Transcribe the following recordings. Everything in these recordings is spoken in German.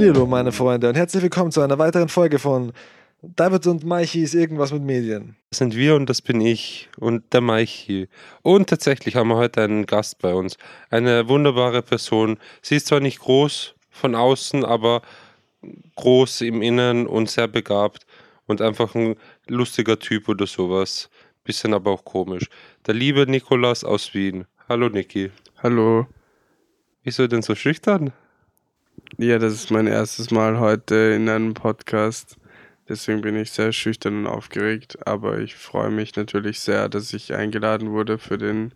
Hallo meine Freunde und herzlich willkommen zu einer weiteren Folge von David und Maichi ist irgendwas mit Medien. Das sind wir und das bin ich und der Maichi. Und tatsächlich haben wir heute einen Gast bei uns. Eine wunderbare Person. Sie ist zwar nicht groß von außen, aber groß im Inneren und sehr begabt und einfach ein lustiger Typ oder sowas. Bisschen aber auch komisch. Der liebe Nikolas aus Wien. Hallo Niki. Hallo. Wieso denn so schüchtern? Ja, das ist mein erstes Mal heute in einem Podcast. Deswegen bin ich sehr schüchtern und aufgeregt. Aber ich freue mich natürlich sehr, dass ich eingeladen wurde für den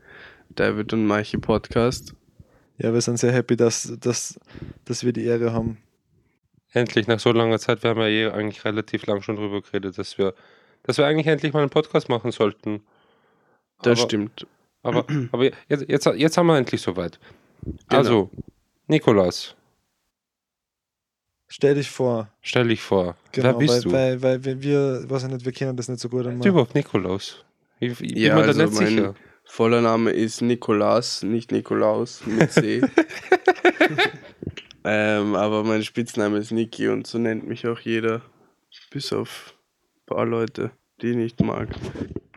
David und Maichi Podcast. Ja, wir sind sehr happy, dass, dass, dass wir die Ehre haben. Endlich, nach so langer Zeit, wir haben ja eh eigentlich relativ lang schon drüber geredet, dass wir, dass wir eigentlich endlich mal einen Podcast machen sollten. Das Aber- stimmt. Aber, aber jetzt, jetzt, jetzt haben wir endlich soweit. Genau. Also, Nikolas, Stell dich vor. stell dich vor. Genau, Wer bist weil, du? weil, weil wir, wir, weiß ich nicht, wir kennen das nicht so gut. Immer. überhaupt Nikolaus? Ich, ich bin Ja, mir da also nicht mein- sicher. Voller Name ist Nikolas, nicht Nikolaus mit C. ähm, aber mein Spitzname ist Niki und so nennt mich auch jeder. Bis auf ein paar Leute, die ich nicht mag.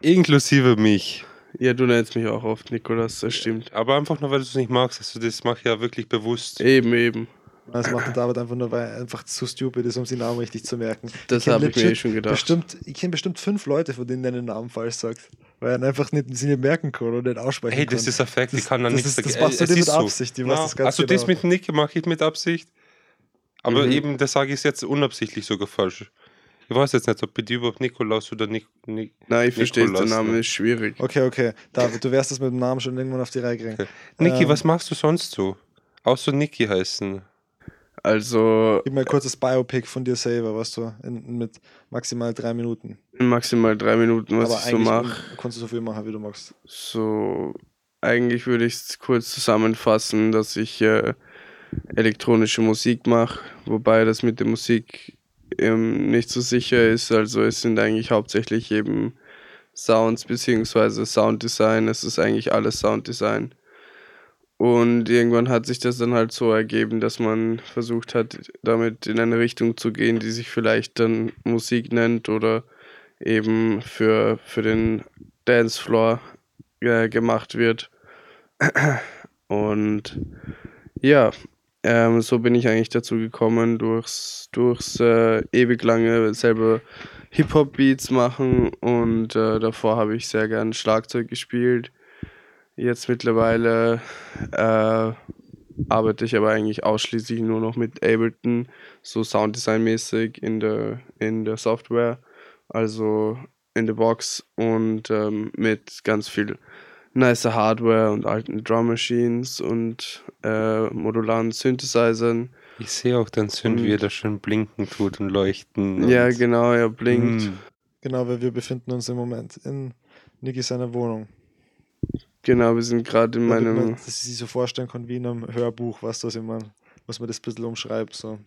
Inklusive mich. Ja, du nennst mich auch oft Nikolas, das stimmt. Aber einfach nur, weil du es nicht magst. Also das mache ich ja wirklich bewusst. Eben, eben. Das macht der David einfach nur, weil er einfach zu stupid ist, um seinen Namen richtig zu merken. Das habe ich mir eh schon gedacht. Bestimmt, ich kenne bestimmt fünf Leute, von denen er den Namen falsch sagt. Weil er ihn einfach nicht, sie nicht merken kann oder nicht aussprechen Hey, kann. das ist ein Fact, ich Das- kann da das nichts ist- das dagegen- machst du dir mit so. Absicht, das ganz Also das genau. mit Nick mache ich mit Absicht. Aber Mhm. eben, das sage ich jetzt unabsichtlich sogar falsch. Ich weiß jetzt nicht, ob bei dir überhaupt Nikolaus oder Nik... Nik Nein, ich verstehe, der Name ne? ist schwierig. Okay, okay. David, du wirst das mit dem Namen schon irgendwann auf die Reihe kriegen. Niki, Ähm. was machst du sonst so? Außer Niki heißen. Also Gib mal ein kurzes Biopic von dir selber, was du in, mit maximal drei Minuten. maximal drei Minuten, was Aber ich so mache. kannst du so viel machen, wie du magst. So, eigentlich würde ich es kurz zusammenfassen, dass ich äh, elektronische Musik mache, wobei das mit der Musik ähm, nicht so sicher ist. Also es sind eigentlich hauptsächlich eben Sounds beziehungsweise Sounddesign. Es ist eigentlich alles Sounddesign. Und irgendwann hat sich das dann halt so ergeben, dass man versucht hat, damit in eine Richtung zu gehen, die sich vielleicht dann Musik nennt oder eben für, für den Dancefloor äh, gemacht wird. Und ja, ähm, so bin ich eigentlich dazu gekommen, durchs, durchs äh, ewig lange selber Hip-Hop-Beats machen und äh, davor habe ich sehr gern Schlagzeug gespielt. Jetzt mittlerweile äh, arbeite ich aber eigentlich ausschließlich nur noch mit Ableton, so Sounddesign-mäßig in der, in der Software, also in der Box und ähm, mit ganz viel nice Hardware und alten Drum Machines und äh, modularen Synthesizern. Ich sehe auch dein Sünd, wie er da schön blinken tut und leuchten. Ja, und genau, er blinkt. Mm. Genau, weil wir befinden uns im Moment in Niki seiner Wohnung. Genau, wir sind gerade in Damit man meinem. das sich so vorstellen kann wie in einem Hörbuch, was das immer, muss man das ein bisschen umschreibt. So.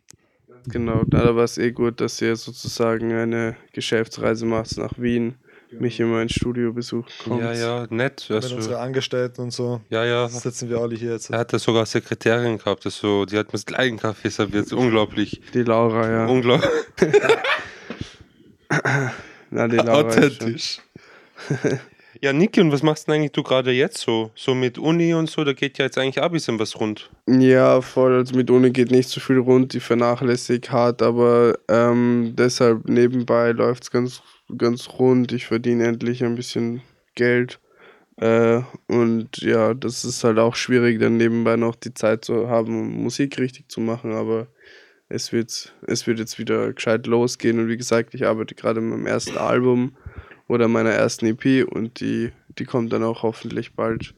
Genau, na, da war es eh gut, dass ihr sozusagen eine Geschäftsreise macht nach Wien, mich in mein Studio besuchen kommt. Ja, ja, nett. Mit Also, unseren Angestellten und so ja, ja. sitzen wir alle hier jetzt. Er hatte sogar Sekretärin gehabt, also, die hat mir das gleichen Kaffee serviert. Unglaublich. Die Laura, ja. Unglaublich. Na, die Laura ist schon- Authentisch. ja, Niki, und was machst denn eigentlich du gerade jetzt so? So mit Uni und so, da geht ja jetzt eigentlich auch ein bisschen was rund. Ja, voll. Also mit Uni geht nicht so viel rund, die vernachlässigt hart, aber ähm, deshalb nebenbei läuft es ganz, ganz rund. Ich verdiene endlich ein bisschen Geld. Äh, und ja, das ist halt auch schwierig, dann nebenbei noch die Zeit zu haben, Musik richtig zu machen, aber es wird, es wird jetzt wieder gescheit losgehen. Und wie gesagt, ich arbeite gerade an meinem ersten Album oder meiner ersten EP und die, die kommt dann auch hoffentlich bald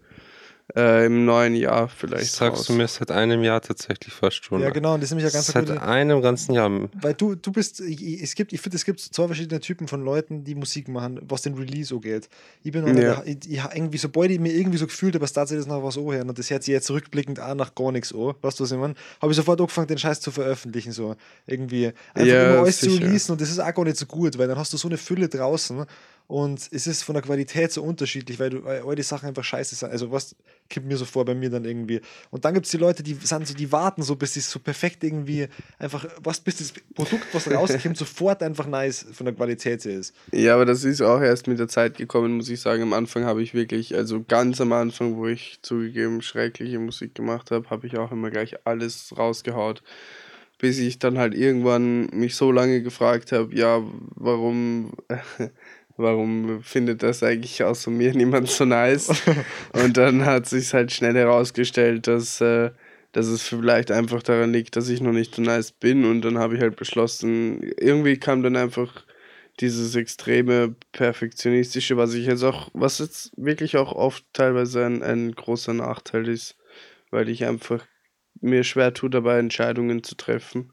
äh, im neuen Jahr vielleicht. Das sagst raus. du mir seit einem Jahr tatsächlich fast schon. Ja, genau, und das ist nämlich ja ganz Seit gute, einem ganzen Jahr. Weil du, du bist, ich, es gibt, ich finde, es gibt so zwei verschiedene Typen von Leuten, die Musik machen, was den Release angeht. Ich bin einer, Ja. der, ich, ich, irgendwie, sobald ich mir irgendwie so gefühlt habe, dass tatsächlich noch was anhören und das hört sich jetzt rückblickend auch nach gar nichts an, weißt du, was ich meine? Habe ich sofort angefangen, den Scheiß zu veröffentlichen, so irgendwie. Einfach Ja, immer alles zu sicher. releasen und das ist auch gar nicht so gut, weil dann hast du so eine Fülle draußen Und es ist von der Qualität so unterschiedlich, weil, du, weil all die Sachen einfach scheiße sind. Also was kommt mir so vor bei mir dann irgendwie. Und dann gibt es die Leute, die sind so, die warten so, bis es so perfekt irgendwie einfach, was bis das Produkt, was rauskommt, sofort einfach nice von der Qualität her ist. Ja, aber das ist auch erst mit der Zeit gekommen, muss ich sagen. Am Anfang habe ich wirklich, also ganz am Anfang, wo ich zugegeben schreckliche Musik gemacht habe, habe ich auch immer gleich alles rausgehaut bis ich dann halt irgendwann mich so lange gefragt habe, ja, warum warum findet das eigentlich außer mir niemand so nice? Und dann hat sich halt schnell herausgestellt, dass, äh, dass es vielleicht einfach daran liegt, dass ich noch nicht so nice bin. Und dann habe ich halt beschlossen, irgendwie kam dann einfach dieses extreme Perfektionistische, was ich jetzt auch, was jetzt wirklich auch oft teilweise ein, ein großer Nachteil ist, weil ich einfach mir schwer tue, dabei Entscheidungen zu treffen.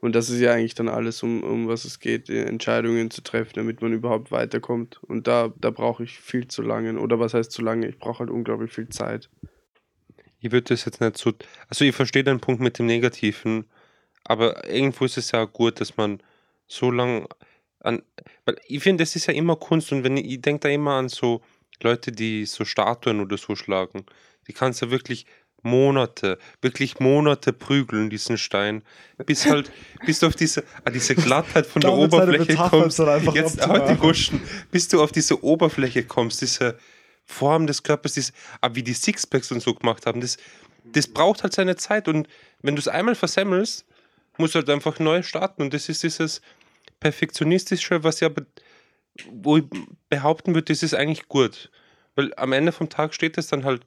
Und das ist ja eigentlich dann alles, um, um was es geht, Entscheidungen zu treffen, damit man überhaupt weiterkommt. Und da, da brauche ich viel zu lange. Oder was heißt zu lange? Ich brauche halt unglaublich viel Zeit. Ich würde das jetzt nicht so. Also, ich verstehe den Punkt mit dem Negativen, aber irgendwo ist es ja gut, dass man so lange an. Weil ich finde, das ist ja immer Kunst und wenn ich, ich denke da immer an so Leute, die so Statuen oder so schlagen. Die kannst du wirklich Monate, wirklich Monate prügeln, diesen Stein, bis halt, bis du auf diese, ah, diese Glattheit von der Oberfläche kommst. Jetzt halt die Guschen, bis du auf diese Oberfläche kommst, diese Form des Körpers, diese, ah, wie die Sixpacks und so gemacht haben, das, das braucht halt seine Zeit und wenn du es einmal versemmelst, musst du halt einfach neu starten und das ist dieses Perfektionistische, was ja, wo ich behaupten würde, das ist eigentlich gut. Weil am Ende vom Tag steht es dann halt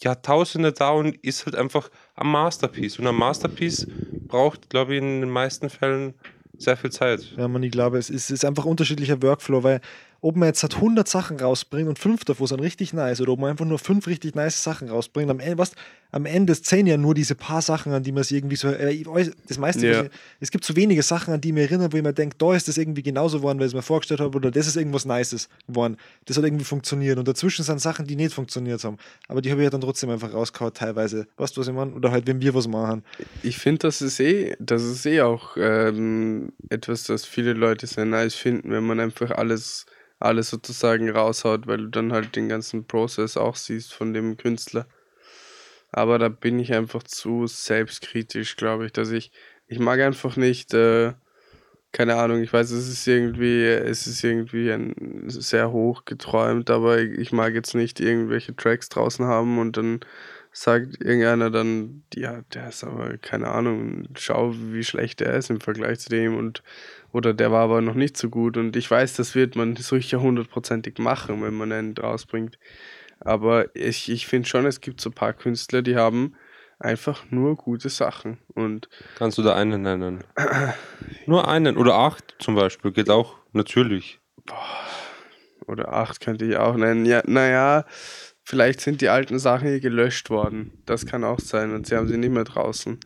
Jahrtausende da und ist halt einfach ein Masterpiece. Und ein Masterpiece braucht, glaube ich, in den meisten Fällen sehr viel Zeit. Ja, man, ich glaube, es ist, ist einfach unterschiedlicher Workflow, weil ob man jetzt halt 100 Sachen rausbringt und fünf davon sind richtig nice oder ob man einfach nur fünf richtig nice Sachen rausbringt. Am Ende, was, am Ende zählen ja nur diese paar Sachen, an die man sich irgendwie so. Äh, das meiste, ja. ich, es gibt so wenige Sachen, an die mir erinnern, wo ich mir denke, da ist das irgendwie genauso geworden, weil ich es mir vorgestellt habe, oder das ist irgendwas Nices geworden. Das hat irgendwie funktioniert. Und dazwischen sind Sachen, die nicht funktioniert haben. Aber die habe ich ja dann trotzdem einfach rausgehauen, teilweise. Weißt du, was ich meine? Oder halt, wenn wir was machen. Ich finde, das ist eh, das ist eh auch ähm, etwas, das viele Leute sehr nice finden, wenn man einfach alles alles sozusagen raushaut, weil du dann halt den ganzen Prozess auch siehst von dem Künstler. Aber da bin ich einfach zu selbstkritisch, glaube ich, dass ich, ich mag einfach nicht, äh, keine Ahnung, ich weiß, es ist irgendwie, es ist irgendwie ein, sehr hoch geträumt, aber ich mag jetzt nicht irgendwelche Tracks draußen haben und dann sagt irgendeiner dann, ja, der ist aber, keine Ahnung, schau, wie schlecht der ist im Vergleich zu dem und oder der war aber noch nicht so gut und ich weiß, das wird man sicher hundertprozentig machen, wenn man einen rausbringt. Aber ich, ich finde schon, es gibt so ein paar Künstler, die haben einfach nur gute Sachen. Und Kannst du da einen nennen? nur einen oder acht zum Beispiel, geht auch natürlich. Oder acht könnte ich auch nennen. Ja, naja, vielleicht sind die alten Sachen hier gelöscht worden. Das kann auch sein und sie haben sie nicht mehr draußen.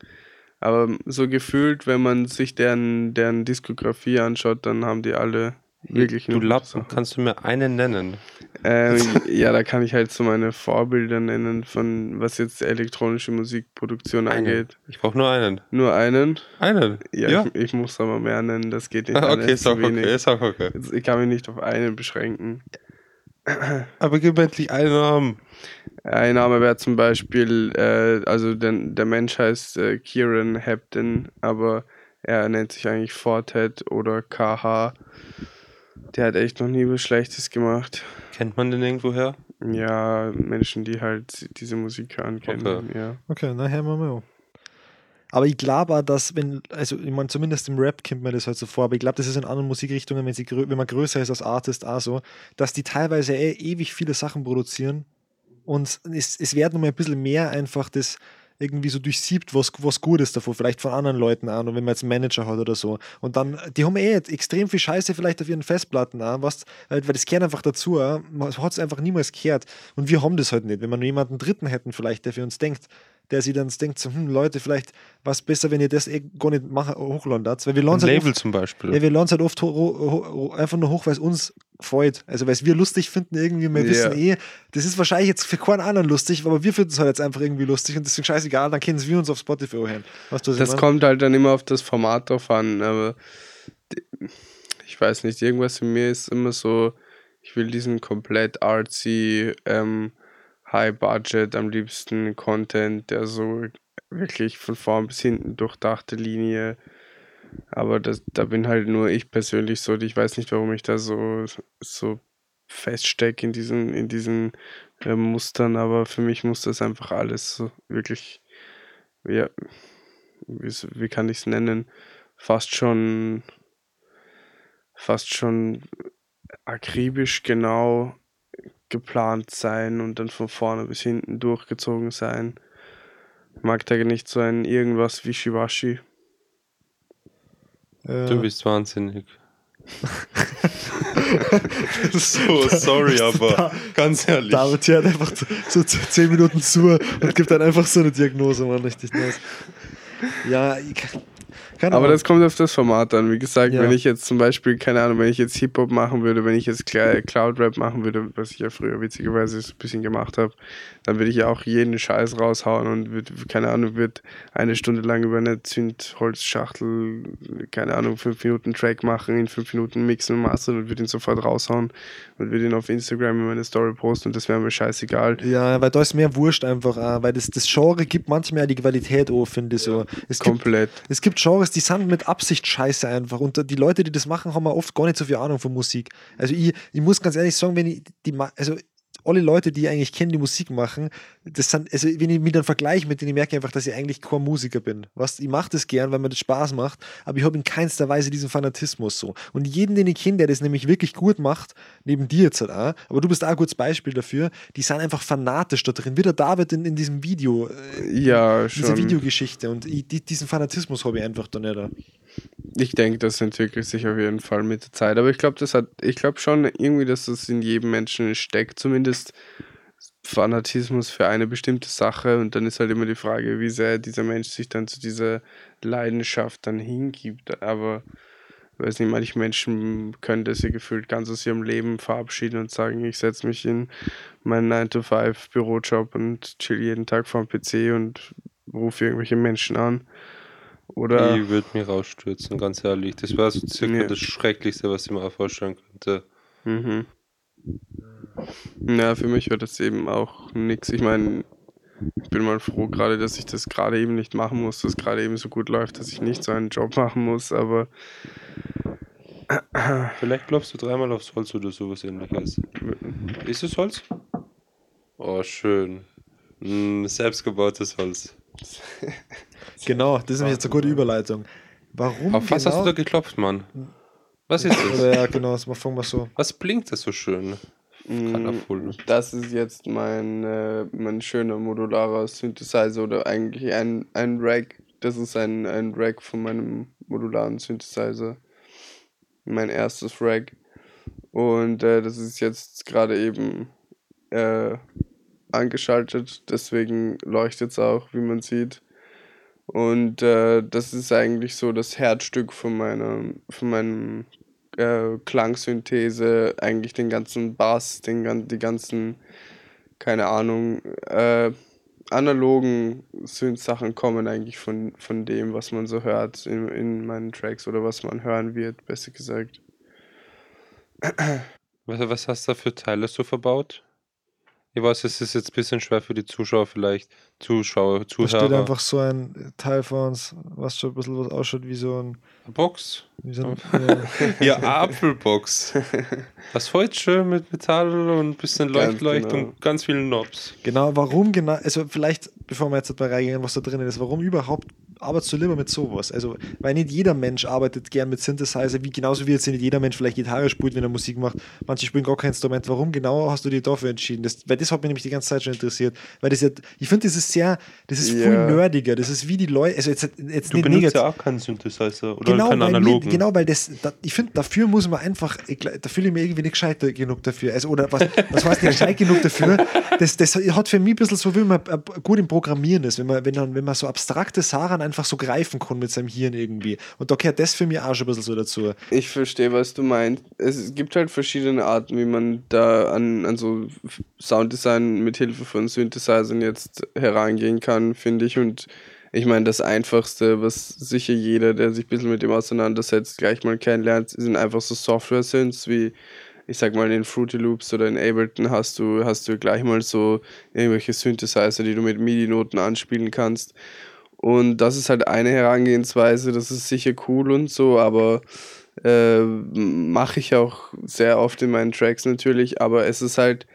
Aber so gefühlt, wenn man sich deren, deren Diskografie anschaut, dann haben die alle wirklich Du Lappen, kannst du mir einen nennen? Ähm, ja, da kann ich halt so meine Vorbilder nennen, von was jetzt elektronische Musikproduktion einen. angeht. Ich brauche nur einen. Nur einen? Einen? Ja, ja. Ich, ich, muss aber mehr nennen, das geht nicht. Ah, okay, ist auch okay, ist auch okay. Ich kann mich nicht auf einen beschränken. Aber gib endlich einen Namen. Ein Name wäre zum Beispiel, äh, also der, der Mensch heißt äh, Kieran Hepton, aber er nennt sich eigentlich Fortet oder KH. Der hat echt noch nie was Schlechtes gemacht. Kennt man den irgendwoher? Ja, Menschen, die halt diese Musik hören, kennen. Okay, ja. okay na hören wir mal. Aber ich glaube auch, dass, wenn, also ich meine, zumindest im Rap kommt mir das halt so vor, aber ich glaube, das ist in anderen Musikrichtungen, wenn, sie, wenn man größer ist als Artist auch so, dass die teilweise eh ewig viele Sachen produzieren und es, es wird nochmal ein bisschen mehr einfach das irgendwie so durchsiebt, was, was gut ist davon, vielleicht von anderen Leuten an und wenn man jetzt einen Manager hat oder so. Und dann, die haben eh extrem viel Scheiße vielleicht auf ihren Festplatten an, was, weil das gehört einfach dazu, man hat es einfach niemals gehört. Und wir haben das halt nicht. Wenn wir nur jemanden Dritten hätten, vielleicht, der für uns denkt, der sich dann denkt, so, hm, Leute, vielleicht war es besser, wenn ihr das eh gar nicht machen, hochladen Weil wir Ein halt Label oft, zum Beispiel. Ja, wir laden halt oft ho, ho, ho, einfach nur hoch, weil es uns gefällt. Also weil es wir lustig finden, irgendwie, wir wissen eh, das ist wahrscheinlich jetzt für keinen anderen lustig, aber wir finden es halt jetzt einfach irgendwie lustig und deswegen scheißegal, dann kennen wir uns auf Spotify hören. das kommt halt dann immer auf das Format drauf an, aber ich weiß nicht, irgendwas in mir ist immer so, ich will diesen komplett artsy, ähm, High-Budget, am liebsten Content, der so wirklich von vorn bis hinten durchdachte Linie. Aber das, da bin halt nur ich persönlich so, ich weiß nicht, warum ich da so, so feststecke in diesen, in diesen äh, Mustern, aber für mich muss das einfach alles so wirklich, ja, wie, wie kann ich es nennen, fast schon, fast schon akribisch genau geplant sein und dann von vorne bis hinten durchgezogen sein. Ich mag da nicht so ein irgendwas Wischiwaschi. Ja. Du bist wahnsinnig. so, sorry, aber da, ganz ehrlich. David hört einfach so 10 Minuten zu und gibt dann einfach so eine Diagnose, man, richtig nice. Ja, ich, keine Aber das kommt auf das Format an. Wie gesagt, ja. wenn ich jetzt zum Beispiel, keine Ahnung, wenn ich jetzt Hip-Hop machen würde, wenn ich jetzt Cloud-Rap machen würde, was ich ja früher witzigerweise ein bisschen gemacht habe, dann würde ich ja auch jeden Scheiß raushauen und würde, keine Ahnung, würde eine Stunde lang über eine Zündholzschachtel, keine Ahnung, fünf Minuten Track machen, in fünf Minuten mixen und mastern und würde ihn sofort raushauen und würde ihn auf Instagram in meine Story posten und das wäre mir scheißegal. Ja, weil da ist mehr Wurscht einfach, weil das, das Genre gibt manchmal die Qualität, oh, finde ich so. Es Komplett. Gibt, es gibt Genres, die sind mit Absicht scheiße einfach. Und die Leute, die das machen, haben oft gar nicht so viel Ahnung von Musik. Also ich, ich muss ganz ehrlich sagen, wenn ich die, also alle Leute, die ich eigentlich kenne, die Musik machen, das sind, also wenn ich mich dann vergleiche mit denen, ich merke einfach, dass ich eigentlich kein Musiker bin. Was, ich mache das gern, weil mir das Spaß macht, aber ich habe in keinster Weise diesen Fanatismus so. Und jeden, den ich kenne, der das nämlich wirklich gut macht, neben dir jetzt halt auch, aber du bist auch ein gutes Beispiel dafür, die sind einfach fanatisch da drin, wie der David in, in diesem Video, äh, ja, schon. diese Videogeschichte und ich, die, diesen Fanatismus habe ich einfach da nicht. Ich denke, das entwickelt sich auf jeden Fall mit der Zeit. Aber ich glaube, das hat, ich glaube schon irgendwie, dass das in jedem Menschen steckt, zumindest Fanatismus für eine bestimmte Sache. Und dann ist halt immer die Frage, wie sehr dieser Mensch sich dann zu dieser Leidenschaft dann hingibt. Aber weiß nicht, manche Menschen können das ja gefühlt ganz aus ihrem Leben verabschieden und sagen, ich setze mich in meinen 9-to-5-Bürojob und chill jeden Tag vorm PC und rufe irgendwelche Menschen an. Oder ich würde mich rausstürzen, ganz ehrlich. Das wäre so circa ja. das Schrecklichste, was ich mir auch vorstellen könnte. Mhm. Ja, für mich wäre das eben auch nichts. Ich meine, ich bin mal froh gerade, dass ich das gerade eben nicht machen muss, dass gerade eben so gut läuft, dass ich nicht so einen Job machen muss, aber. Vielleicht klopfst du dreimal aufs Holz oder sowas ähnliches. Ist es Holz? Oh, schön. Mm, selbstgebautes Holz. Genau, das ist nämlich jetzt eine gute Überleitung. Warum Auf was genau? hast du da geklopft, Mann? Was ist das? ja, genau, das fangen wir so. Was blinkt das so schön? Colorful. Das ist jetzt mein, äh, mein schöner modularer Synthesizer oder eigentlich ein, ein Rack. Das ist ein, ein Rack von meinem modularen Synthesizer. Mein erstes Rack. Und äh, das ist jetzt gerade eben äh, angeschaltet, deswegen leuchtet es auch, wie man sieht. Und äh, das ist eigentlich so das Herzstück von meiner, von meinem äh, Klangsynthese, eigentlich den ganzen Bass, den, die ganzen, keine Ahnung, äh, analogen Synth-Sachen kommen eigentlich von, von dem, was man so hört in, in meinen Tracks oder was man hören wird, besser gesagt. Was, was hast du da für Teile so verbaut? Ich weiß, es ist jetzt ein bisschen schwer für die Zuschauer vielleicht, Zuschauer, Zuhörer. Da steht einfach so ein Teil von uns, was schon ein bisschen was ausschaut wie so ein... Box? Wie so ein, ja, Apfelbox. Das heute schön mit Metall und ein bisschen Leuchtleucht genau. und ganz vielen Knobs. Genau, warum genau, also vielleicht, bevor wir jetzt mal reingehen, was da drin ist, warum überhaupt arbeitest du lieber mit sowas? Also, weil nicht jeder Mensch arbeitet gern mit Synthesizer, wie genauso wie jetzt nicht jeder Mensch vielleicht Gitarre spielt, wenn er Musik macht. Manche spielen gar kein Instrument. Warum genau hast du dich dafür entschieden? Das, weil das hat mich nämlich die ganze Zeit schon interessiert. Weil das ja, ich finde, das ist sehr, das ist yeah. viel nerdiger. Das ist wie die Leute, also jetzt, jetzt du nicht benutzt negativ. ja auch keinen Synthesizer oder genau, keinen analogen. Mir, genau, weil das, da, ich finde, dafür muss man einfach, ich, da fühle ich mich irgendwie nicht gescheit genug dafür. Also, oder was, was heißt nicht gescheit genug dafür? Das, das hat für mich ein bisschen so, wie man gut im Programmieren ist, wenn man, wenn man, wenn man so abstrakte Sachen einfach so greifen kann mit seinem Hirn irgendwie. Und da gehört das für mich auch schon ein bisschen so dazu. Ich verstehe, was du meinst. Es gibt halt verschiedene Arten, wie man da an, an so Sounddesign mit Hilfe von Synthesizern jetzt herangehen kann, finde ich. Und Ich meine, das Einfachste, was sicher jeder, der sich ein bisschen mit dem auseinandersetzt, gleich mal kennenlernt, sind einfach so Software-Synths wie ich sag mal, in Fruity Loops oder in Ableton hast du, hast du gleich mal so irgendwelche Synthesizer, die du mit MIDI-Noten anspielen kannst. Und das ist halt eine Herangehensweise, das ist sicher cool und so, aber äh, mache ich auch sehr oft in meinen Tracks natürlich, aber es ist halt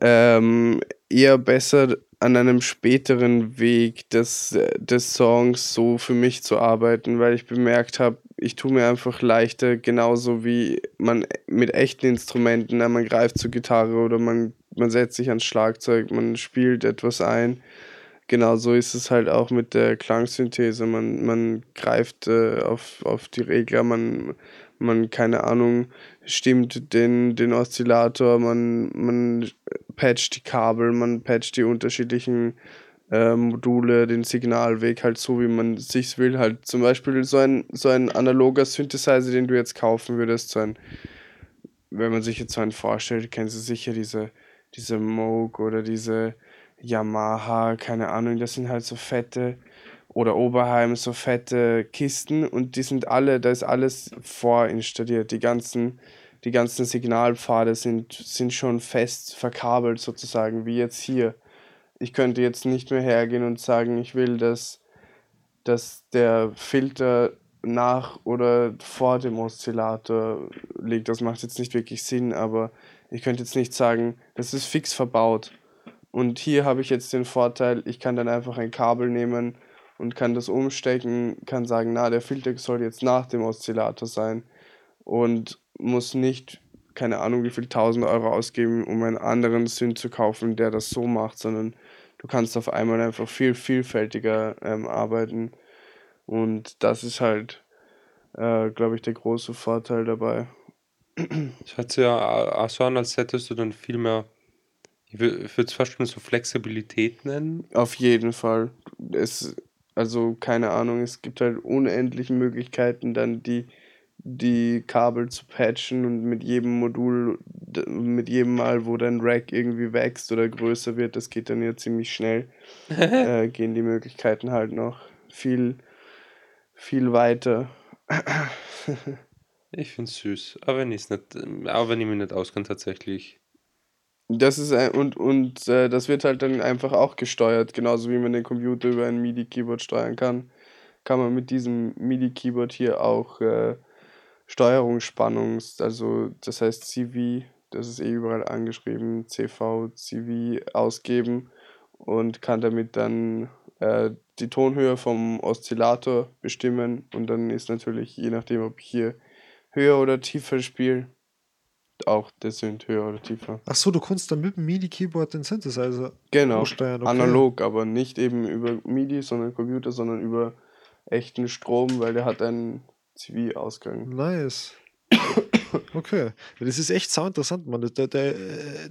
ähm, eher besser an einem späteren Weg des, des Songs so für mich zu arbeiten, weil ich bemerkt habe, ich tue mir einfach leichter, genauso wie man mit echten Instrumenten, man greift zur Gitarre oder man, man setzt sich ans Schlagzeug, man spielt etwas ein. Genauso ist es halt auch mit der Klangsynthese. Man, man greift äh, auf, auf die Regler, man, man, keine Ahnung, stimmt den, den Oszillator, man, man patcht die Kabel, man patcht die unterschiedlichen äh, Module, den Signalweg halt so, wie man sich will. Halt zum Beispiel so ein, so ein analoger Synthesizer, den du jetzt kaufen würdest, so ein, wenn man sich jetzt so einen vorstellt, kennst du sicher diese, diese Moog oder diese Yamaha, keine Ahnung, das sind halt so fette oder Oberheim so fette Kisten und die sind alle, da ist alles vorinstalliert. Die ganzen, die ganzen Signalpfade sind, sind schon fest verkabelt sozusagen, wie jetzt hier. Ich könnte jetzt nicht mehr hergehen und sagen, ich will, dass, dass der Filter nach oder vor dem Oszillator liegt. Das macht jetzt nicht wirklich Sinn, aber ich könnte jetzt nicht sagen, das ist fix verbaut. Und hier habe ich jetzt den Vorteil, ich kann dann einfach ein Kabel nehmen und kann das umstecken, kann sagen, na, der Filter soll jetzt nach dem Oszillator sein und muss nicht, keine Ahnung, wie viel tausend Euro ausgeben, um einen anderen Synth zu kaufen, der das so macht, sondern du kannst auf einmal einfach viel vielfältiger ähm, arbeiten und das ist halt, äh, glaube ich, der große Vorteil dabei. Es hört sich ja auch so an, als hättest du dann viel mehr, ich würde es fast schon so Flexibilität nennen. Auf jeden Fall. Es, also keine Ahnung, es gibt halt unendliche Möglichkeiten, dann die, die Kabel zu patchen und mit jedem Modul, mit jedem Mal, wo dein Rack irgendwie wächst oder größer wird, das geht dann ja ziemlich schnell, äh, gehen die Möglichkeiten halt noch viel, viel weiter. ich finde es süß, aber wenn ich nicht, auch wenn ich mich nicht auskenne tatsächlich. Das ist ein, und, und äh, das wird halt dann einfach auch gesteuert, genauso wie man den Computer über ein MIDI-Keyboard steuern kann, kann man mit diesem MIDI-Keyboard hier auch äh, Steuerungsspannungs, also das heißt CV, das ist eh überall angeschrieben, CV, CV ausgeben und kann damit dann äh, die Tonhöhe vom Oszillator bestimmen und dann ist natürlich, je nachdem, ob ich hier höher oder tiefer spiele, auch der Synth höher oder tiefer. Ach so, du kannst dann mit dem MIDI-Keyboard den Synthesizer genau, steuern. Okay. Analog, aber nicht eben über MIDI, sondern Computer, sondern über echten Strom, weil der hat einen CV-Ausgang. Nice. Okay, das ist echt sau interessant, Mann. Der, der,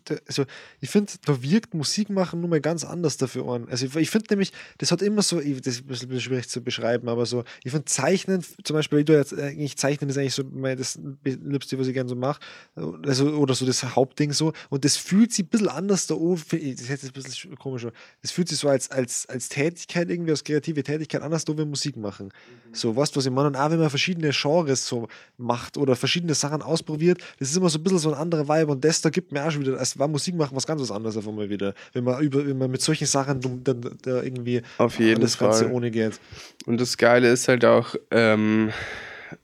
der, also ich finde, da wirkt Musik machen nur mal ganz anders dafür an. Also ich, ich finde nämlich, das hat immer so, das ist ein bisschen schwierig zu beschreiben, aber so, ich finde Zeichnen, zum Beispiel, wie du jetzt eigentlich Zeichnen ist eigentlich so mein, das Liebste, was ich gerne so mache, also, oder so das Hauptding so, und das fühlt sich ein bisschen anders da oben, das ist jetzt ein bisschen komisch, das fühlt sich so als, als, als Tätigkeit irgendwie, als kreative Tätigkeit anders da, wenn Musik machen. Mhm. So, weißt du, was ich meine? Und auch wenn man verschiedene Genres so macht oder verschiedene Sachen ausprobiert, das ist immer so ein bisschen so ein anderer Vibe und das da gibt mir auch schon wieder, es war Musik machen was ganz was anderes einfach mal wieder, wenn man über, wenn man mit solchen Sachen dann, da irgendwie auf jeden das Fall. Ganze ohne geht. Und das Geile ist halt auch, ähm,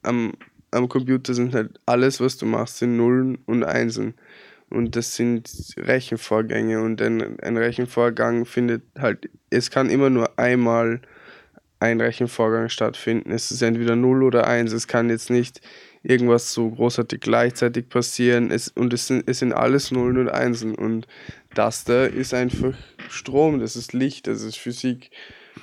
am, am Computer sind halt alles, was du machst, sind Nullen und Einsen. Und das sind Rechenvorgänge und ein, ein Rechenvorgang findet halt, es kann immer nur einmal ein Rechenvorgang stattfinden. Es ist entweder 0 oder 1. Es kann jetzt nicht irgendwas so großartig gleichzeitig passieren. Es, und es sind, es sind alles Nullen und Einsen. Und das da ist einfach Strom, das ist Licht, das ist Physik,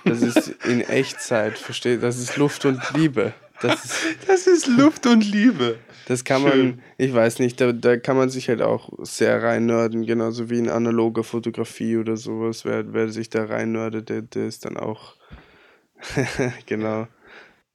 das ist in Echtzeit, versteht? Das ist Luft und Liebe. Das ist, das ist Luft und Liebe. Das kann Schön. man, ich weiß nicht, da, da kann man sich halt auch sehr rein nörden, genauso wie in analoger Fotografie oder sowas. Wer, wer sich da rein nördet, der, der ist dann auch, genau.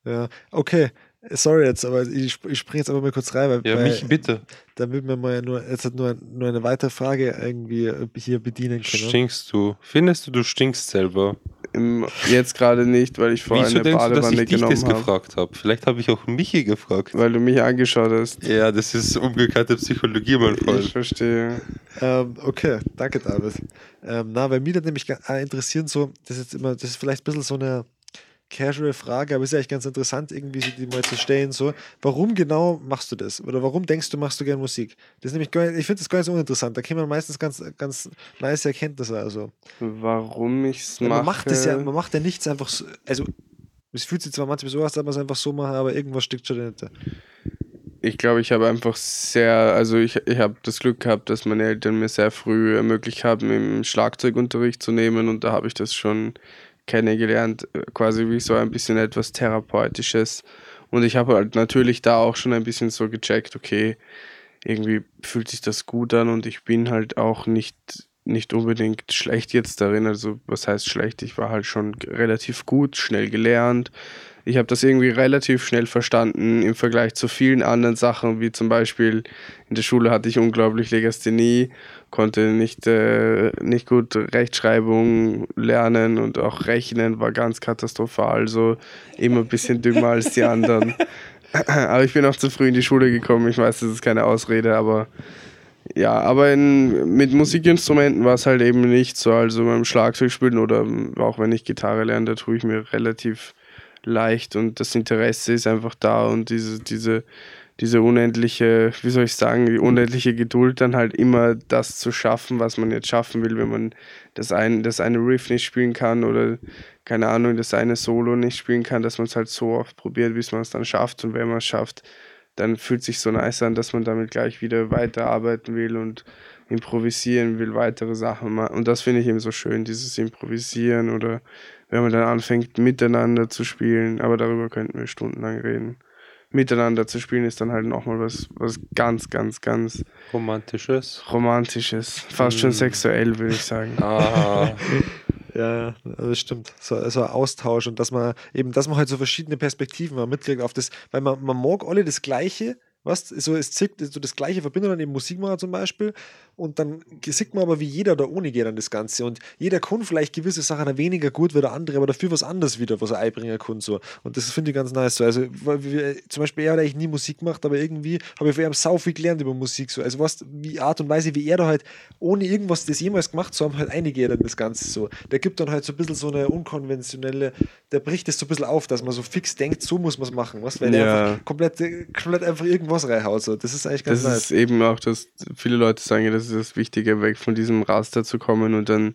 Ja, okay. Sorry jetzt, aber ich, ich springe jetzt aber mal kurz rein, weil, Ja, mich bitte. damit wir mal nur, jetzt hat nur, nur eine weitere Frage irgendwie hier bedienen können. Stinkst du? Findest du, du stinkst selber? Im, jetzt gerade nicht, weil ich Wieso eine denkst du, dass Badewanne ich dich das gefragt habe? Vielleicht habe ich auch Michi gefragt. Weil du mich angeschaut hast. Ja, das ist umgekehrte Psychologie, mein Freund. Ich verstehe. Ähm, okay, danke David. Ähm, na, weil mich das nämlich äh, interessieren so, das ist jetzt immer, das ist vielleicht ein bisschen so eine casual Frage, aber ist ja eigentlich ganz interessant, irgendwie so die mal zu stellen, so, warum genau machst du das? Oder warum denkst du, machst du gerne Musik? Das nämlich ich finde das gar nicht so uninteressant, da man meistens ganz, ganz nice Erkenntnisse, also. Warum ich es mache. man macht das ja, man macht ja nichts einfach so, also, es fühlt sich zwar manchmal so aus, dass man es einfach so macht, aber irgendwas steckt schon dahinter. Ich glaube, ich habe einfach sehr, also ich, ich habe das Glück gehabt, dass meine Eltern mir sehr früh ermöglicht haben, im Schlagzeugunterricht zu nehmen und da habe ich das schon kennengelernt, äh, quasi wie so ein bisschen etwas Therapeutisches. Und ich habe halt natürlich da auch schon ein bisschen so gecheckt, okay, irgendwie fühlt sich das gut an und ich bin halt auch nicht, nicht unbedingt schlecht jetzt darin. Also was heißt schlecht? Ich war halt schon relativ gut, schnell gelernt. Ich habe das irgendwie relativ schnell verstanden im Vergleich zu vielen anderen Sachen, wie zum Beispiel in der Schule hatte ich unglaublich Legasthenie, konnte nicht, äh, nicht gut Rechtschreibung lernen und auch Rechnen war ganz katastrophal, so immer ein bisschen dümmer als die anderen. aber ich bin auch zu früh in die Schule gekommen, ich weiß, das ist keine Ausrede, aber ja, aber in, mit Musikinstrumenten war es halt eben nicht so. Also beim Schlagzeug spielen oder auch wenn ich Gitarre lerne, da tue ich mir relativ leicht und das Interesse ist einfach da und diese, diese, diese unendliche, wie soll ich sagen, die unendliche Geduld dann halt immer das zu schaffen, was man jetzt schaffen will, wenn man das, ein, das eine Riff nicht spielen kann oder keine Ahnung, das eine Solo nicht spielen kann, dass man es halt so oft probiert, bis man es dann schafft und wenn man es schafft, dann fühlt sich so nice an, dass man damit gleich wieder weiterarbeiten will und improvisieren will, weitere Sachen machen. Und das finde ich eben so schön, dieses Improvisieren oder wenn man dann anfängt, miteinander zu spielen. Aber darüber könnten wir stundenlang reden. Miteinander zu spielen ist dann halt nochmal was, was ganz, ganz, ganz Romantisches. Romantisches. Fast schon Mm. sexuell, würde ich sagen. Ah, Ja, das stimmt. So, so ein Austausch und dass man eben, dass man halt so verschiedene Perspektiven mal mitkriegt auf das, weil man, man mag alle das Gleiche, was so es zirkt, so das Gleiche verbindet dann eben Musik machen zum Beispiel und dann sieht man aber, wie jeder da ohne geht an das Ganze und jeder kann vielleicht gewisse Sachen weniger gut wie der andere, aber dafür was anderes wieder, was er einbringen kann so. Und das finde ich ganz nice so, also wir, zum Beispiel er hat eigentlich nie Musik gemacht, aber irgendwie habe ich von ihm sau viel gelernt über Musik so, also was, wie Art und Weise, wie er da halt ohne irgendwas das jemals gemacht zu haben, halt eingeht in das Ganze so, der gibt dann halt so ein bisschen so eine unkonventionelle, der bricht es so ein bisschen auf, dass man so fix denkt, so muss man es machen, was, weil der Ja. einfach komplett, komplett einfach irgendwas reinhaut so, das ist eigentlich ganz Das nice. ist eben auch, dass viele Leute sagen, ja, das ist das Wichtige, weg von diesem Raster zu kommen und dann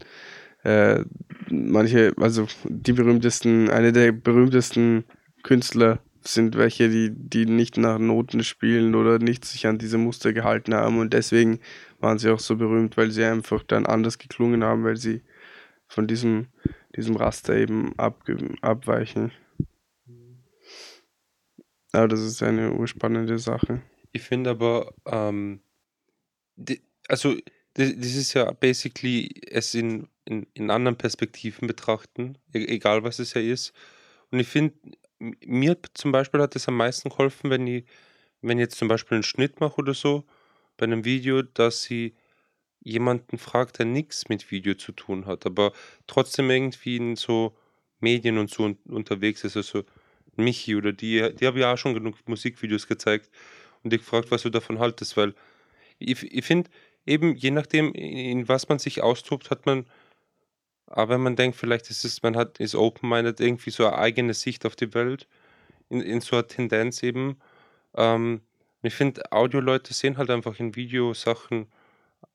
äh, manche, also die berühmtesten, eine der berühmtesten Künstler sind welche, die, die nicht nach Noten spielen oder nicht sich an diese Muster gehalten haben und deswegen waren sie auch so berühmt, weil sie einfach dann anders geklungen haben, weil sie von diesem, diesem Raster eben abweichen. Aber das ist eine urspannende Sache. ich finde aber, ähm, die, also das, ist ja basically es in, in, in anderen Perspektiven betrachten, e- egal was es ja ist. Und ich finde, mir zum Beispiel hat es am meisten geholfen, wenn ich, wenn ich jetzt zum Beispiel einen Schnitt mache oder so, bei einem Video, dass sie jemanden fragt, der nichts mit Video zu tun hat, aber trotzdem irgendwie in so Medien und so un unterwegs ist, also Michi oder die, die habe ja auch schon genug Musikvideos gezeigt und ich gefragt, was du davon haltest, weil ich, ich finde, eben je nachdem, in, was man sich austobt, hat man, aber wenn man denkt, vielleicht ist es, man hat, ist open-minded, irgendwie so eine eigene Sicht auf die Welt, in, in so einer Tendenz eben. Ähm, ich finde, Audioleute sehen halt einfach in Videosachen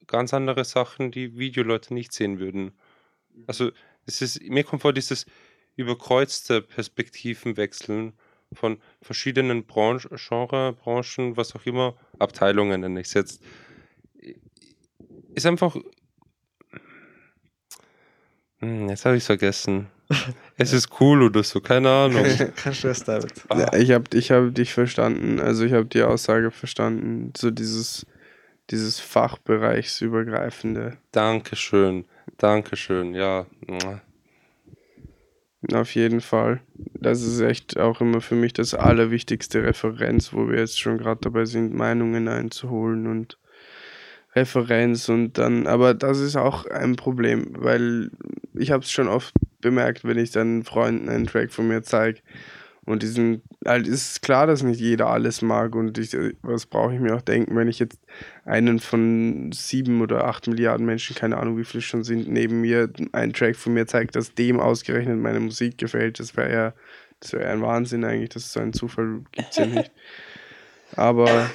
ganz andere Sachen, die Videoleute nicht sehen würden. Also, es ist, mir kommt vor, dieses überkreuzte Perspektiven wechseln von verschiedenen Branchen, Genre, Branchen, was auch immer, Abteilungen nenne ich es jetzt, ist einfach. Hm, jetzt habe ich es vergessen. Es ist cool oder so, keine Ahnung. Kein Stress, David. Ja, ich habe ich hab dich verstanden. Also ich habe die Aussage verstanden. So dieses, dieses Fachbereichsübergreifende. Dankeschön, Dankeschön, ja. Auf jeden Fall. Das ist echt auch immer für mich das allerwichtigste Referenz, wo wir jetzt schon gerade dabei sind, Meinungen einzuholen und Referenz und dann, aber das ist auch ein Problem, weil ich habe es schon oft bemerkt, wenn ich dann Freunden einen Track von mir zeige und diesen, halt ist klar, dass nicht jeder alles mag und ich, was brauche ich mir auch denken, wenn ich jetzt einen von sieben oder acht Milliarden Menschen, keine Ahnung wie viele schon sind, neben mir einen Track von mir zeigt, dass dem ausgerechnet meine Musik gefällt, das wäre ja, das wäre ein Wahnsinn eigentlich, das ist so ein Zufall, gibt es ja nicht. Aber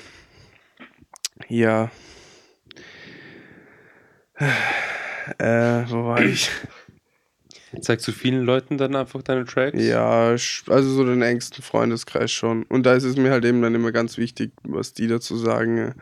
ja, äh, wo war ich? Zeigst du vielen Leuten dann einfach deine Tracks? Ja, also so den engsten Freundeskreis schon. Und da ist es mir halt eben dann immer ganz wichtig, was die dazu sagen.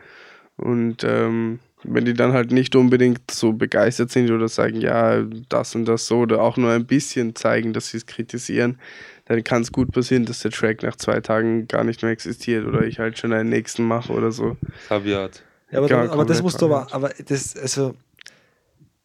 Und ähm, wenn die dann halt nicht unbedingt so begeistert sind oder sagen, ja, das und das so, oder auch nur ein bisschen zeigen, dass sie es kritisieren, dann kann es gut passieren, dass der Track nach zwei Tagen gar nicht mehr existiert oder ich halt schon einen nächsten mache oder so. Kaviat. Ja, aber, dann, aber das musst du aber, aber das, also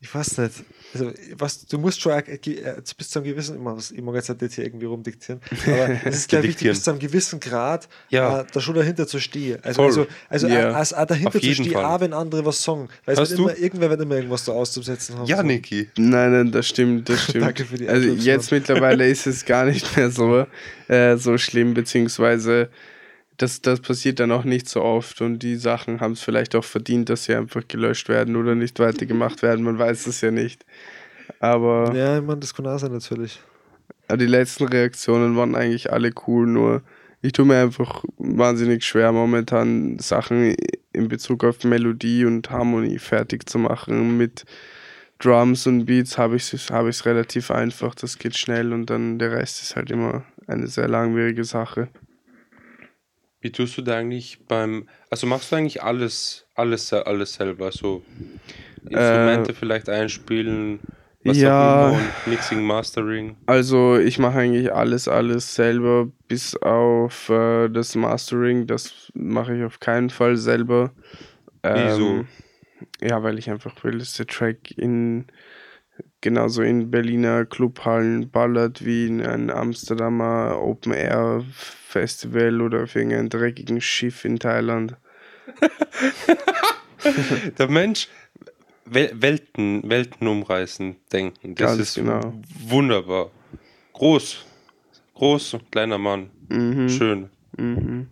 ich weiß nicht. Also, was, du musst schon äh, äh, bis zu einem gewissen, ich mag jetzt nicht hier irgendwie rumdiktieren, aber es ist glaube wichtig, bis zu einem gewissen Grad ja. äh, da schon dahinter zu stehen. Also, also, also yeah. als, als dahinter zu stehen, auch wenn andere was sagen. Weil es wird immer, irgendwer wird immer irgendwas da auszusetzen haben. Ja, so. Niki. Nein, nein, das stimmt, das stimmt. Danke für die Also jetzt mittlerweile ist es gar nicht mehr so, äh, so schlimm, beziehungsweise das, das passiert dann auch nicht so oft und die Sachen haben es vielleicht auch verdient, dass sie einfach gelöscht werden oder nicht weitergemacht werden. Man weiß es ja nicht. Aber. Ja, ich meine, das kann auch sein, natürlich. Die letzten Reaktionen waren eigentlich alle cool, nur ich tue mir einfach wahnsinnig schwer, momentan Sachen in Bezug auf Melodie und Harmonie fertig zu machen. Mit Drums und Beats habe ich es hab relativ einfach, das geht schnell und dann der Rest ist halt immer eine sehr langwierige Sache. Wie tust du da eigentlich beim, also machst du eigentlich alles, alles, alles selber, so Instrumente äh, vielleicht einspielen, was ja, auch immer und Mixing, Mastering? Also ich mache eigentlich alles, alles selber, bis auf äh, das Mastering, das mache ich auf keinen Fall selber. Ähm, Wieso? Ja, weil ich einfach will, dass der Track in genauso in Berliner Clubhallen ballert wie in einem Amsterdamer Open Air Festival oder auf irgendeinem dreckigen Schiff in Thailand. Der Mensch Welten, Welten umreißen, denken. Das Ganz ist genau. wunderbar. Groß, groß, kleiner Mann. Mhm. Schön. Mhm.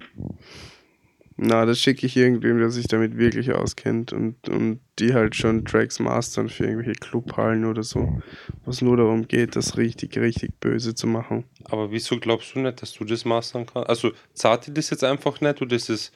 Na, das schicke ich irgendwem, der sich damit wirklich auskennt und, und die halt schon Tracks mastern für irgendwelche Clubhallen oder so. Was nur darum geht, das richtig, richtig böse zu machen. Aber wieso glaubst du nicht, dass du das mastern kannst? Also zahlt dir das jetzt einfach nicht oder ist es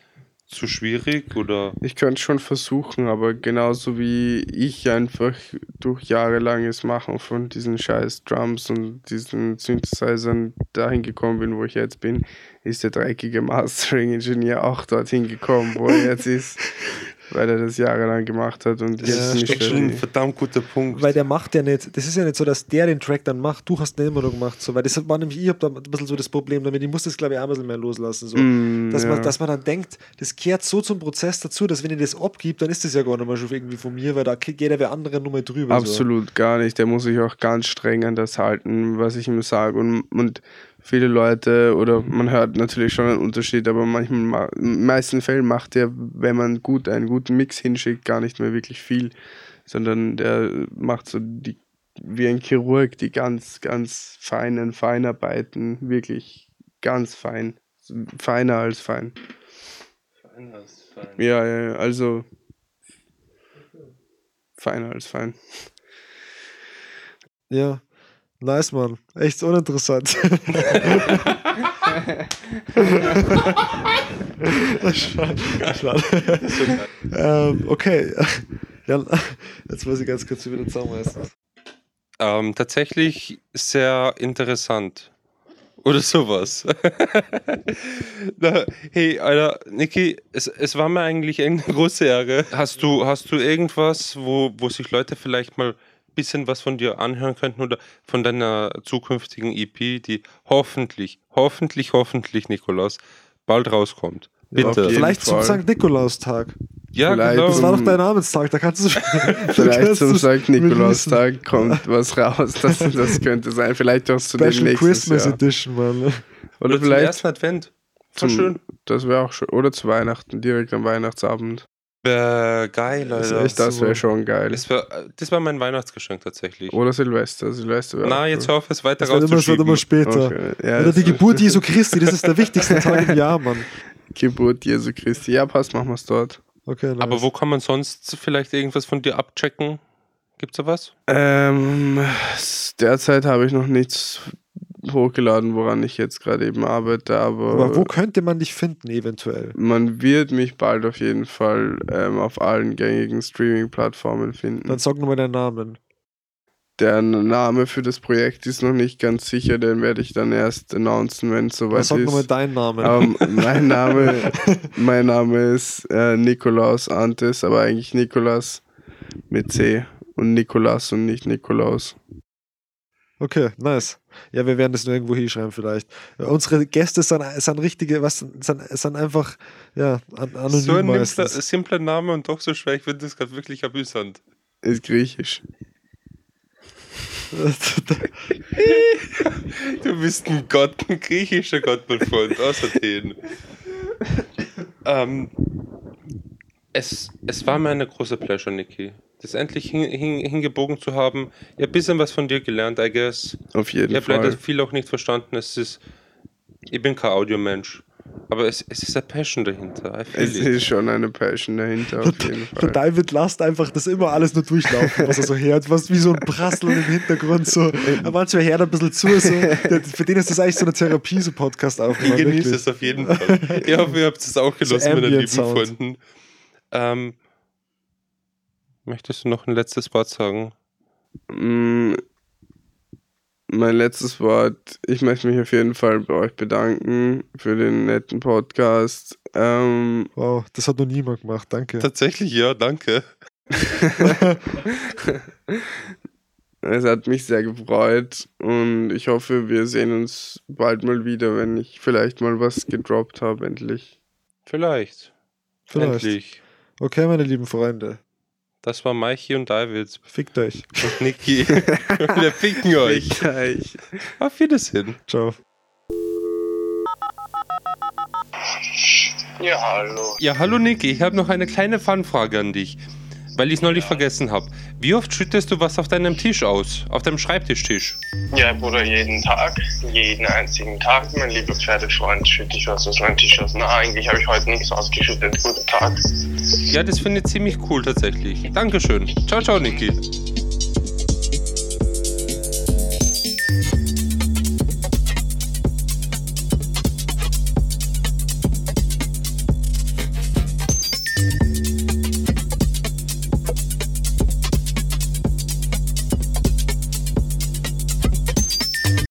zu schwierig oder? Ich könnte schon versuchen, aber genauso wie ich einfach durch jahrelanges Machen von diesen scheiß Drums und diesen Synthesizern dahin gekommen bin, wo ich jetzt bin, ist der dreckige Mastering-Ingenieur auch dorthin gekommen, wo er jetzt ist weil er das jahrelang gemacht hat und jetzt ja, nicht schon ein verdammt guter Punkt. Weil der macht ja nicht, das ist ja nicht so, dass der den Track dann macht, du hast den immer noch gemacht, so, weil das war nämlich, ich habe da ein bisschen so das Problem damit, ich muss das glaube ich auch ein bisschen mehr loslassen, so, mm, dass, ja. man, dass man dann denkt, das kehrt so zum Prozess dazu, dass wenn ich das abgibt, dann ist das ja gar nicht mehr schon irgendwie von mir, weil da geht ja wer andere Nummer drüber. Absolut, so. gar nicht, der muss sich auch ganz streng an das halten, was ich ihm sage und, und viele Leute oder man hört natürlich schon einen Unterschied, aber manchmal, in den meisten Fällen macht der, wenn man gut einen guten Mix hinschickt, gar nicht mehr wirklich viel, sondern der macht so die, wie ein Chirurg die ganz, ganz feinen Feinarbeiten, wirklich ganz fein, feiner als fein. Feiner als fein. Ja, ja, also feiner als fein. Ja, Nice, Mann. Echt uninteressant. ähm, okay. Jetzt muss ich ganz kurz wieder zusammenreißen. Ähm, tatsächlich sehr interessant. Oder sowas. Hey, Alter, Niki, es, es war mir eigentlich eine große Ehre. Hast du, hast du irgendwas, wo, wo sich Leute vielleicht mal bisschen was von dir anhören könnten oder von deiner zukünftigen EP, die hoffentlich, hoffentlich, hoffentlich, Nikolaus, bald rauskommt. Bitte. Vielleicht Fall. zum St. Nikolaustag. Ja, Vielleicht- genau. Das war doch dein Namenstag, da kannst du Vielleicht zum St. Nikolaustag kommt was raus. Das, das könnte sein. Vielleicht auch zu dem Special nächsten Christmas Jahr. Edition, Mann. Oder Oder zum vielleicht ersten Advent. Voll zum, schön. Das wäre auch schön. Oder zu Weihnachten, direkt am Weihnachtsabend. Äh, geil, Das ist Alter. echt Das wäre schon geil. Das war, das war mein Weihnachtsgeschenk tatsächlich. Oder Silvester. Silvester wäre Na, jetzt cool. hör auf, es weiter Das wird immer, das wird rauszuschieben. immer später. Okay. Ja, Oder das die Geburt Jesu Christi, das ist der wichtigste Tag im Jahr, Mann. Geburt Jesu Christi. Ja, passt, machen wir es dort. Okay, nice. Aber wo kann man sonst vielleicht irgendwas von dir abchecken? Gibt's da was? Ähm, derzeit habe ich noch nichts hochgeladen, woran ich jetzt gerade eben arbeite, aber, Aber wo könnte man dich finden, eventuell? man wird mich bald auf jeden Fall ähm, auf allen gängigen Streaming-Plattformen finden. Dann sag nochmal deinen Namen. Der Name für das Projekt ist noch nicht ganz sicher, den werde ich dann erst announcen, wenn es Dann soweit sag nochmal ist. deinen Namen. Ähm, mein Name, mein Name ist äh, Nikolaus Antes, aber eigentlich Nikolas mit C und Nikolas und nicht Nikolaus. Okay, nice. Ja, wir werden das nur irgendwo hinschreiben vielleicht. Unsere Gäste sind, sind richtige, was sind, sind einfach, ja, an, anonym so ein simpler, simpler Name und doch so schwer. Ich finde das gerade wirklich amüsant. Ist griechisch. Du bist ein Gott, ein griechischer Gott, mein Freund, aus Athen. ähm, es, es war mir eine große Pleasure, Niki. Das endlich hin, hin, hingebogen zu haben. Ich habe ein bisschen was von dir gelernt, I guess. Auf jeden Ich habe Fall. leider viel auch nicht verstanden. Es ist, ich bin kein Audiomensch. Aber es, es ist eine Passion dahinter. Es it. ist schon eine Passion dahinter, auf jeden Fall. David lasst einfach das immer alles nur durchlaufen, was er so hört, was wie so ein Prasseln im Hintergrund so. Aber manchmal hört er ein bisschen zu, so. Für den ist das eigentlich so eine Therapie, so Podcast Ich aufnehmen. genieße es auf jeden Fall. Ich hoffe, ihr habt es auch genossen, meine Ambient lieben Sound. Freunden. Ähm, möchtest du noch ein letztes Wort sagen? Mm, Mein letztes Wort. Ich möchte mich auf jeden Fall bei euch bedanken für den netten Podcast. Ähm, Wow, das hat noch niemand gemacht, danke. Tatsächlich, ja, danke. es hat mich sehr gefreut und ich hoffe, wir sehen uns bald mal wieder, wenn ich vielleicht mal was gedroppt habe, endlich. Vielleicht. Vielleicht. Endlich. Okay, meine lieben Freunde, Das war Mikey und David fickt euch. und Niki. Wir ficken euch. Gleich. Auf Wiedersehen. Ciao. Ja, hallo. Ja, hallo Niki, ich habe noch eine kleine Fanfrage an dich, weil ich es neulich vergessen habe. Wie oft schüttest du was auf deinem Tisch aus? Auf deinem Schreibtischtisch? Ja, Bruder, jeden Tag, jeden einzigen Tag, mein lieber Pferdefreund, schütte ich was aus meinem Tisch aus. Na, eigentlich habe ich heute nichts ausgeschüttet. Guten Tag. Ja, das finde ich ziemlich cool tatsächlich. Dankeschön. Ciao, ciao, Niki.